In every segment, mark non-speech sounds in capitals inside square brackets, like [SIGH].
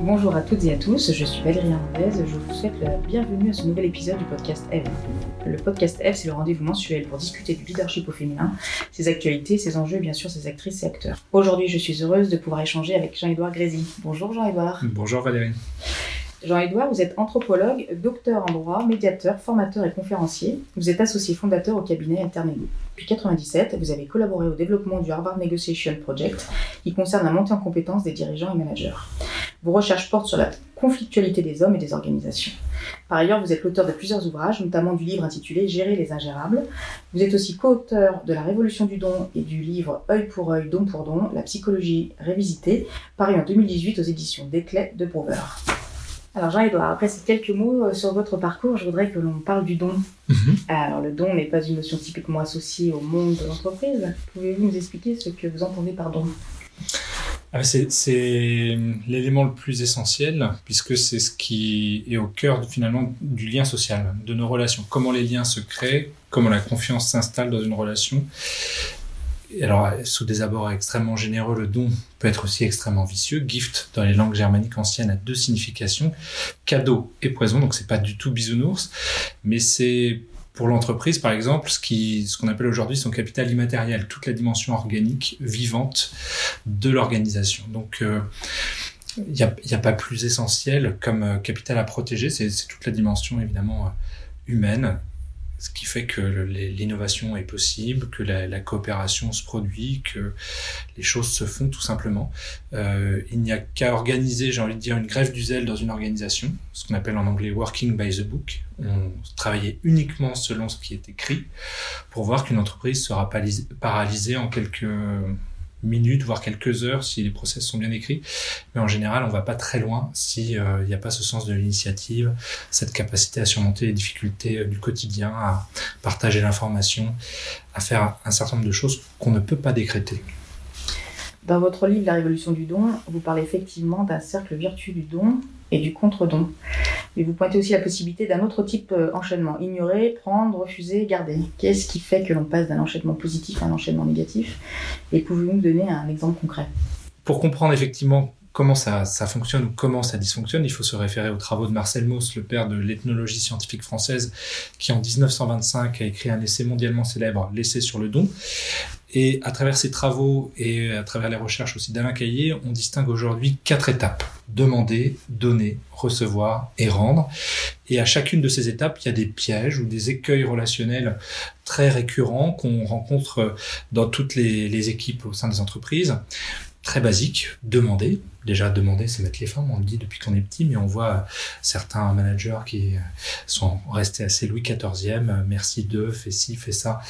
Bonjour à toutes et à tous, je suis Valérie Hernandez, je vous souhaite la bienvenue à ce nouvel épisode du podcast F. Le podcast F, c'est le rendez-vous mensuel pour discuter du leadership au féminin, ses actualités, ses enjeux et bien sûr ses actrices et acteurs. Aujourd'hui, je suis heureuse de pouvoir échanger avec Jean-Édouard Grézy. Bonjour Jean-Édouard. Bonjour Valérie. Jean-Édouard, vous êtes anthropologue, docteur en droit, médiateur, formateur et conférencier. Vous êtes associé fondateur au cabinet Internego. Depuis 1997, vous avez collaboré au développement du Harvard Negotiation Project, qui concerne la montée en compétences des dirigeants et managers. Vos recherches portent sur la conflictualité des hommes et des organisations. Par ailleurs, vous êtes l'auteur de plusieurs ouvrages, notamment du livre intitulé Gérer les ingérables. Vous êtes aussi co-auteur de La Révolution du don et du livre Œil pour œil, don pour don, la psychologie révisitée, paru en 2018 aux éditions Desclés de Brouwer. Alors Jean-Edouard, après ces quelques mots euh, sur votre parcours, je voudrais que l'on parle du don. Mhm. Alors le don n'est pas une notion typiquement associée au monde de l'entreprise. Pouvez-vous nous expliquer ce que vous entendez par don? Ah, c'est l'élément le plus essentiel puisque c'est ce qui est au cœur finalement du lien social, de nos relations. Comment les liens se créent, comment la confiance s'installe dans une relation alors, sous des abords extrêmement généreux, le don peut être aussi extrêmement vicieux. Gift, dans les langues germaniques anciennes, a deux significations. Cadeau et poison, donc c'est pas du tout bisounours, mais c'est pour l'entreprise, par exemple, ce qu'on appelle aujourd'hui son capital immatériel, toute la dimension organique, vivante de l'organisation. Donc, euh, il n'y a, a, pas plus essentiel comme euh, capital à protéger, c'est toute la dimension évidemment euh, humaine ce qui fait que l'innovation est possible, que la, coopération se produit, que les choses se font tout simplement. Euh, il n'y a qu'à organiser, j'ai envie de dire, une grève du zèle dans une organisation, ce qu'on appelle en anglais working by the book. On travaillait uniquement selon ce qui est écrit pour voir qu'une entreprise sera paralysée en quelques minutes, voire quelques heures si les process sont bien écrits. Mais en général, on va pas très loin si euh, il n'y a pas ce sens de l'initiative, cette capacité à surmonter les difficultés euh, du quotidien, à partager l'information, à faire un certain nombre de choses qu'on ne peut pas décréter. Dans votre livre La Révolution du don, vous parlez effectivement d'un cercle vertueux du don et du contre-don. Mais vous pointez aussi la possibilité d'un autre type d'enchaînement. Euh, ignorer, prendre, refuser, garder. Qu'est-ce qui fait que l'on passe d'un enchaînement positif à un enchaînement négatif? Et pouvez-vous nous donner un exemple concret? Pour comprendre effectivement comment ça, ça, fonctionne ou comment ça dysfonctionne, il faut se référer aux travaux de Marcel Mauss, le père de l'ethnologie scientifique française, qui en 1925 a écrit un essai mondialement célèbre, L'essai sur le don. Et à travers ces travaux et à travers les recherches aussi d'Alain Caillé, on distingue aujourd'hui quatre étapes. Demander, donner, recevoir et rendre. Et à chacune de ces étapes, il y a des pièges ou des écueils relationnels très récurrents qu'on rencontre dans toutes les, les équipes au sein des entreprises très basique, demander. Déjà, demander, c'est mettre les formes, on le dit depuis qu'on est petit, mais on voit certains managers qui sont restés assez Louis XIVe, merci de, fais ci, fais ça.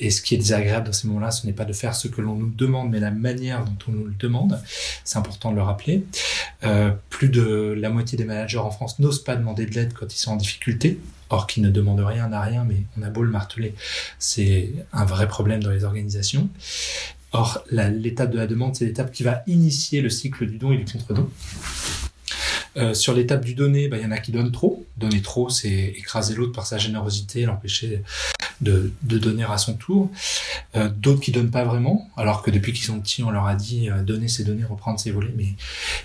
Et ce qui est désagréable dans ces moments-là, ce n'est pas de faire ce que l'on nous demande, mais la manière dont on nous le demande. C'est important de le rappeler. Euh, plus de la moitié des managers en France n'osent pas demander de l'aide quand ils sont en difficulté. Or, qui ne demandent rien n'a rien, mais on a beau le marteler, c'est un vrai problème dans les organisations. Or, l'étape de la demande, c'est l'étape qui va initier le cycle du don et du contre-don. Euh, sur l'étape du donner, bah, il y en a qui donnent trop. Donner trop, c'est écraser l'autre par sa générosité, l'empêcher de, donner à son tour. Euh, d'autres qui donnent pas vraiment, alors que depuis qu'ils sont petits, on leur a dit euh, donner, c'est donner, reprendre, c'est voler, mais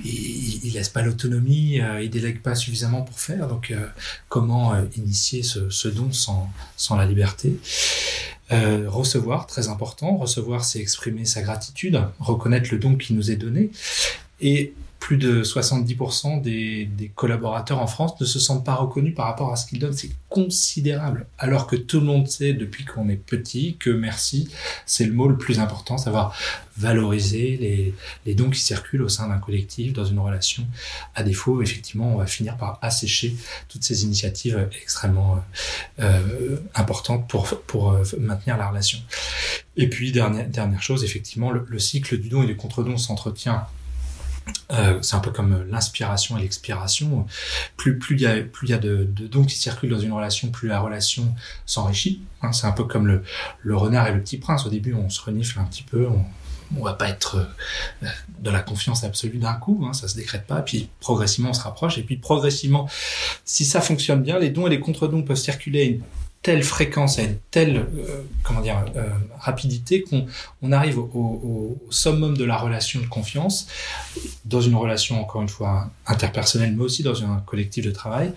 ils, ils laissent pas l'autonomie, ils délèguent pas suffisamment pour faire. Donc, comment initier ce, don sans la liberté? Euh, recevoir, très important. Recevoir, c'est exprimer sa gratitude, reconnaître le don qui nous est donné. Et plus de 70% des, des, collaborateurs en France ne se sentent pas reconnus par rapport à ce qu'ils donnent. C'est considérable. Alors que tout le monde sait depuis qu'on est petit que merci, c'est le mot le plus important, savoir valoriser les, les dons qui circulent au sein d'un collectif, dans une relation. À défaut, effectivement, on va finir par assécher toutes ces initiatives extrêmement euh, importantes pour, pour euh, maintenir la relation. Et puis, dernière, dernière chose, effectivement, le, le cycle du don et du contre-don s'entretient euh, c'est un peu comme l'inspiration et l'expiration. Plus plus il y a plus il y a de, de, dons qui circulent dans une relation, plus la relation s'enrichit. Hein, c'est un peu comme le, le renard et le petit prince. Au début, on se renifle un petit peu, on, on va pas être euh, de la confiance absolue d'un coup, hein, ça se décrète pas. Puis progressivement, on se rapproche. Et puis progressivement, si ça fonctionne bien, les dons et les contre-dons peuvent circuler telle fréquence, à une telle euh, comment dire euh, rapidité qu'on on arrive au, au, summum de la relation de confiance dans une relation encore une fois interpersonnelle, mais aussi dans un collectif de travail.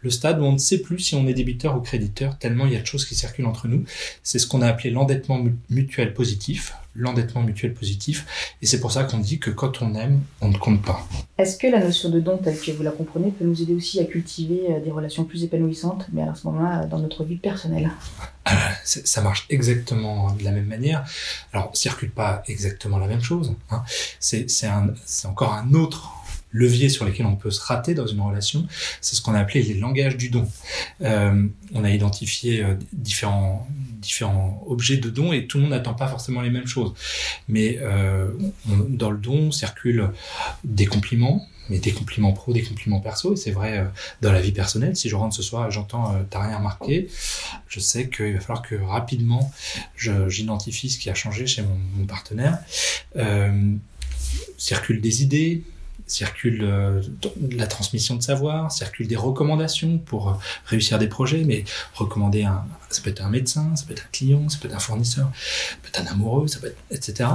Le stade où on ne sait plus si on est débiteur ou créditeur, tellement il y a de choses qui circulent entre nous. C'est ce qu'on a appelé l'endettement mutuel positif l'endettement mutuel positif. Et c'est pour ça qu'on dit que quand on aime, on ne compte pas. Est-ce que la notion de don, telle que vous la comprenez, peut nous aider aussi à cultiver euh, des relations plus épanouissantes, mais à ce moment-là, dans notre vie personnelle? [LAUGHS] Ça marche exactement de la même manière. Alors, circule pas exactement la même chose. Hein. C'est encore un autre leviers sur lesquels on peut se rater dans une relation, c'est ce qu'on a appelé les langages du don. Euh, on a identifié euh, différents, différents objets de don et tout le monde n'attend pas forcément les mêmes choses. Mais euh, dans le don circulent des compliments, mais des compliments pro, des compliments perso, et c'est vrai euh, dans la vie personnelle. Si je rentre ce soir et j'entends euh, t'as rien remarqué, je sais qu'il va falloir que rapidement j'identifie ce qui a changé chez mon, mon partenaire. Euh, circulent des idées, circule euh, la transmission de savoir, circule des recommandations pour euh, réussir des projets, mais recommander un, ça peut être un médecin, ça peut être un client, ça peut être un fournisseur, ça peut être un amoureux, ça peut être, etc.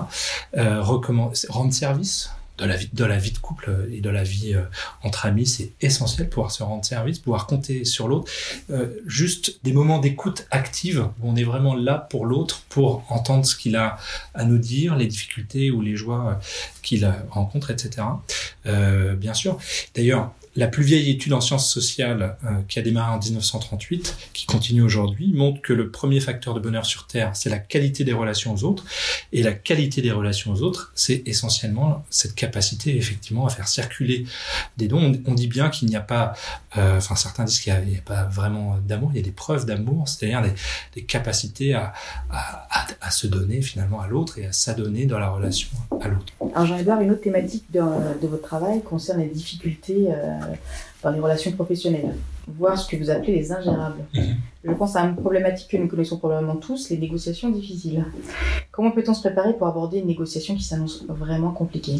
Euh, rendre service, de la vie de la vie de couple et de la vie euh, entre amis c'est essentiel pouvoir se rendre service pouvoir compter sur l'autre. Euh, juste des moments d'écoute active on est vraiment là pour l'autre pour entendre ce qu'il a à nous dire les difficultés ou les joies euh, qu'il rencontre etc euh, bien sûr. D'ailleurs la plus vieille étude en sciences sociales euh, qui a démarré en 1938, qui continue aujourd'hui, montre que le premier facteur de bonheur sur Terre, c'est la qualité des relations aux autres. Et la qualité des relations aux autres, c'est essentiellement cette capacité effectivement à faire circuler des dons. On, dit bien qu'il n'y a pas, euh, enfin certains disent qu'il n'y a, pas vraiment d'amour, il y a des preuves d'amour, c'est-à-dire des, capacités à, se donner finalement à l'autre et à s'adonner dans la relation à l'autre. Alors Jean-Hubert, une autre thématique de, de, votre travail concerne les difficultés euh, dans les relations professionnelles, voir ce que vous appelez les ingérables. Mhm. Je pense à une problématique que nous connaissons probablement tous, les négociations difficiles. Comment peut-on se préparer pour aborder une négociation qui s'annonce vraiment compliquée?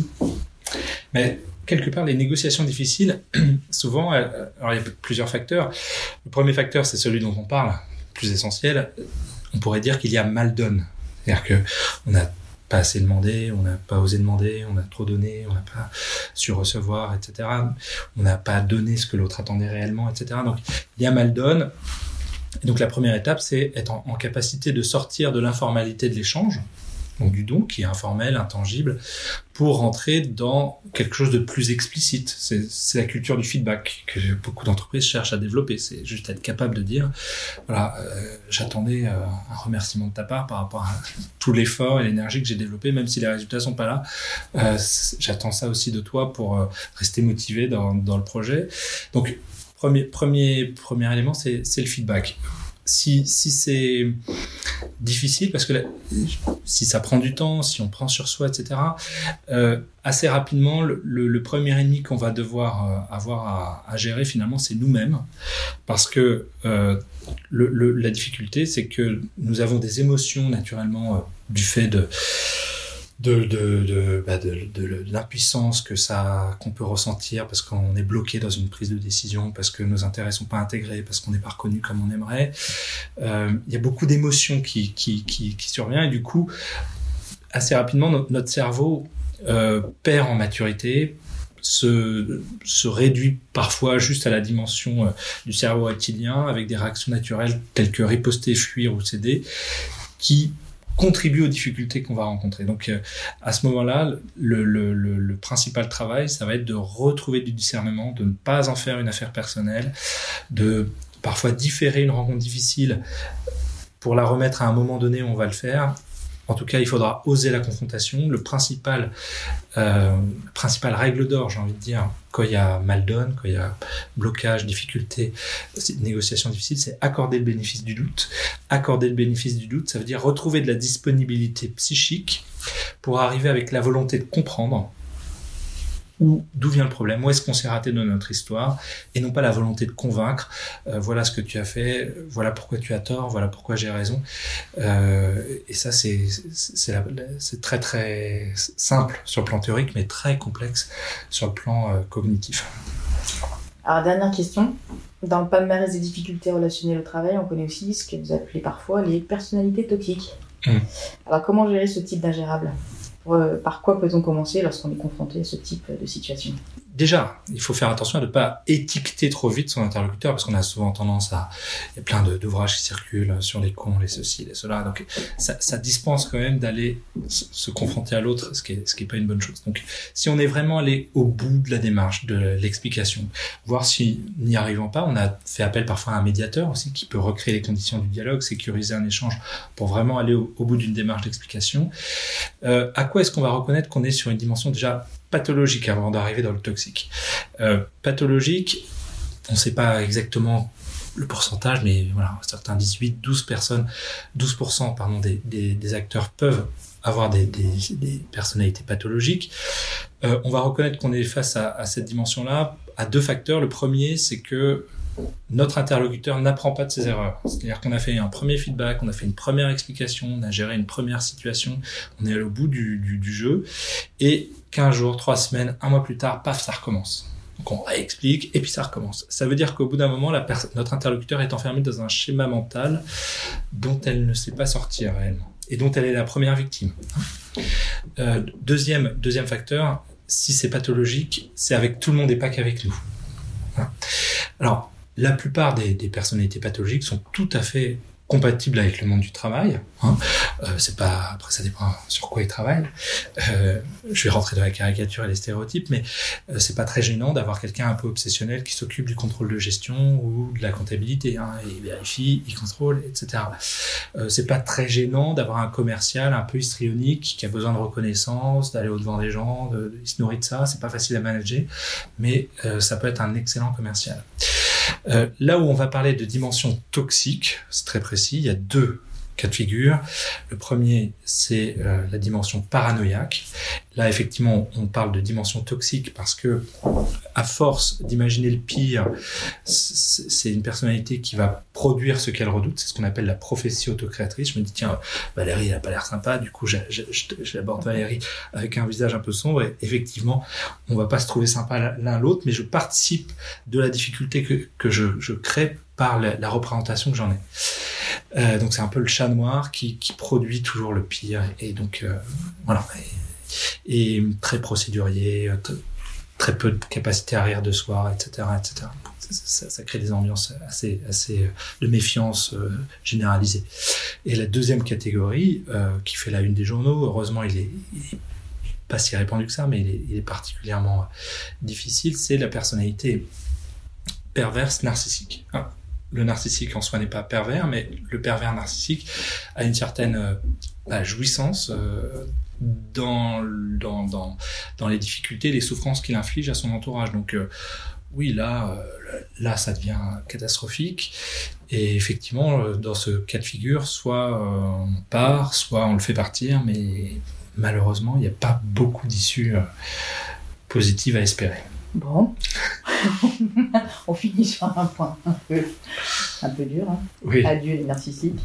Mais quelque part, les négociations difficiles, [CLEARS THROAT] souvent, euh, alors il y a plusieurs facteurs. Le premier facteur, c'est celui dont on parle, plus essentiel. On pourrait dire qu'il y a mal donne. C'est-à-dire que on a pas assez demandé, on n'a pas osé demander, on a trop donné, on n'a pas su recevoir, etc. On n'a pas donné ce que l'autre attendait réellement, etc. Donc il y a mal donne. Et donc la première étape, c'est être en capacité de sortir de l'informalité de l'échange, donc du don qui est informel, intangible, pour rentrer dans quelque chose de plus explicite. C'est la culture du feedback que beaucoup d'entreprises cherchent à développer. C'est juste être capable de dire, voilà, euh, j'attendais euh, un remerciement de ta part par rapport à [LAUGHS] tout l'effort et l'énergie que j'ai développé, même si les résultats sont pas là. Euh, J'attends ça aussi de toi pour euh, rester motivé dans, dans le projet. Donc premier premier premier élément, c'est le feedback si, si c'est difficile, parce que si ça prend du temps, si on prend sur soi, etc., euh, assez rapidement, le, le, premier ennemi qu'on va devoir euh, avoir à, à, gérer, finalement, c'est nous-mêmes. Parce que euh, le, la difficulté, c'est que nous avons des émotions, naturellement, euh, du fait de de, de, de, bah de, l'impuissance que ça qu'on peut ressentir parce qu'on est bloqué dans une prise de décision, parce que nos intérêts sont pas intégrés, parce qu'on n'est pas reconnu comme on aimerait. Euh, il y a beaucoup d'émotions qui, qui, qui, surviennent et du coup, assez rapidement, notre, cerveau euh, perd en maturité, se, se réduit parfois juste à la dimension euh, du cerveau reptilien avec des réactions naturelles telles que riposter, fuir ou céder, qui contribue aux difficultés qu'on va rencontrer. Donc euh, à ce moment-là, le, le, principal travail, ça va être de retrouver du discernement, de ne pas en faire une affaire personnelle, de parfois différer une rencontre difficile pour la remettre à un moment donné, on va le faire, en tout cas, il faudra oser la confrontation. Le principal, euh, règle d'or, j'ai envie de dire, quand il y a mal donne, quand il y a blocage, difficulté, négociation difficile, c'est accorder le bénéfice du doute. Accorder le bénéfice du doute, ça veut dire retrouver de la disponibilité psychique pour arriver avec la volonté de comprendre d'où vient le problème, où est-ce qu'on s'est raté dans notre histoire, et non pas la volonté de convaincre, euh, voilà ce que tu as fait, voilà pourquoi tu as tort, voilà pourquoi j'ai raison. Euh, et ça, c'est très très simple sur le plan théorique, mais très complexe sur le plan euh, cognitif. Alors, dernière question. Dans le palmarès des difficultés relationnelles au travail, on connaît aussi ce que vous appelez parfois les personnalités toxiques. Mm. Alors, comment gérer ce type d'ingérable? Par quoi peut-on commencer lorsqu'on est confronté à ce type de situation? Déjà, il faut faire attention à ne pas étiqueter trop vite son interlocuteur parce qu'on a souvent tendance à... Il y a plein d'ouvrages qui circulent sur les cons, les ceci, les cela. Donc ça, ça dispense quand même d'aller se confronter à l'autre, ce qui est, ce qui est pas une bonne chose. Donc si on est vraiment allé au bout de la démarche, de l'explication, voir si n'y arrivant pas, on a fait appel parfois à un médiateur aussi qui peut recréer les conditions du dialogue, sécuriser un échange pour vraiment aller au, au bout d'une démarche d'explication. Euh, à quoi est-ce qu'on va reconnaître qu'on est sur une dimension déjà pathologique avant d'arriver dans le toxique euh, Pathologique, on ne sait pas exactement le pourcentage, mais voilà, certains disent 8, 12 personnes, 12% pardon, des, des, acteurs peuvent avoir des, des, personnalités pathologiques. Euh, on va reconnaître qu'on est face à, à cette dimension-là à deux facteurs. Le premier, c'est que notre interlocuteur n'apprend pas de ses erreurs. C'est-à-dire qu'on a fait un premier feedback, on a fait une première explication, on a géré une première situation, on est allé au bout du, jeu, et 15 jours, 3 semaines, un mois plus tard, paf, ça recommence. Donc on réexplique et puis ça recommence. Ça veut dire qu'au bout d'un moment, notre interlocuteur est enfermé dans un schéma mental dont elle ne sait pas sortir réellement et dont elle est la première victime. Euh, deuxième, deuxième facteur, si c'est pathologique, c'est avec tout le monde et pas qu'avec nous. Hein. Alors, la plupart des, des personnalités pathologiques sont tout à fait compatibles avec le monde du travail. Hein. Euh, c'est pas après ça dépend sur quoi ils travaillent. Euh, je vais rentrer dans la caricature et les stéréotypes, mais euh, c'est pas très gênant d'avoir quelqu'un un peu obsessionnel qui s'occupe du contrôle de gestion ou de la comptabilité. Hein. Il vérifie, il contrôle, etc. Euh, c'est pas très gênant d'avoir un commercial un peu histrionique qui a besoin de reconnaissance, d'aller au devant des gens, de, il se nourrit de ça. C'est pas facile à manager, mais euh, ça peut être un excellent commercial. Euh, là où on va parler de dimension toxique, c'est très précis, il y a deux cas de figure. Le premier, c'est euh, la dimension paranoïaque. Là, effectivement, on parle de dimension toxique parce que, à force d'imaginer le pire, c'est une personnalité qui va produire ce qu'elle redoute. C'est ce qu'on appelle la prophétie autocréatrice. Je me dis, tiens, Valérie, elle a pas l'air sympa. Du coup, j'aborde Valérie avec un visage un peu sombre. Et effectivement, on va pas se trouver sympa l'un l'autre, mais je participe de la difficulté que, que je, crée par la représentation que j'en ai. Euh, donc c'est un peu le chat noir qui, produit toujours le pire et donc euh, voilà et, très procédurier, euh, très peu de capacité à rire de soi, etc., etc. Ça, crée des ambiances assez, assez de méfiance euh, généralisée. Et la deuxième catégorie qui fait la une des journaux, heureusement il est, pas si répandu que ça, mais il est, particulièrement difficile, c'est la personnalité perverse narcissique. Hein. Le narcissique en soi n'est pas pervers, mais le pervers narcissique a une certaine euh, bah, jouissance euh, dans, les difficultés, les souffrances qu'il inflige à son entourage. Donc euh, oui, là, là, ça devient catastrophique. Et effectivement, dans ce cas de figure, soit on part, soit on le fait partir, mais malheureusement, il n'y a pas beaucoup d'issues positives à espérer. Bon. [LAUGHS] On finit sur un point un peu, un peu dur. hein. Oui. Adieu les narcissiques,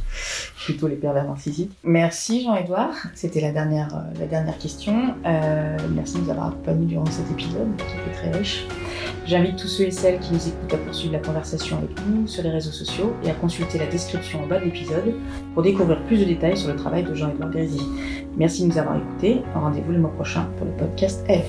plutôt les pervers narcissiques. Merci Jean-Edouard, c'était la dernière, euh, la dernière question. Euh, merci de nous avoir accompagnés durant cet épisode qui était très riche. J'invite tous ceux et celles qui nous écoutent à poursuivre la conversation avec nous sur les réseaux sociaux et à consulter la description en bas de l'épisode pour découvrir plus de détails sur le travail de Jean-Edouard Grézy. Merci de nous avoir écoutés. Rendez-vous le mois prochain pour le podcast Ève.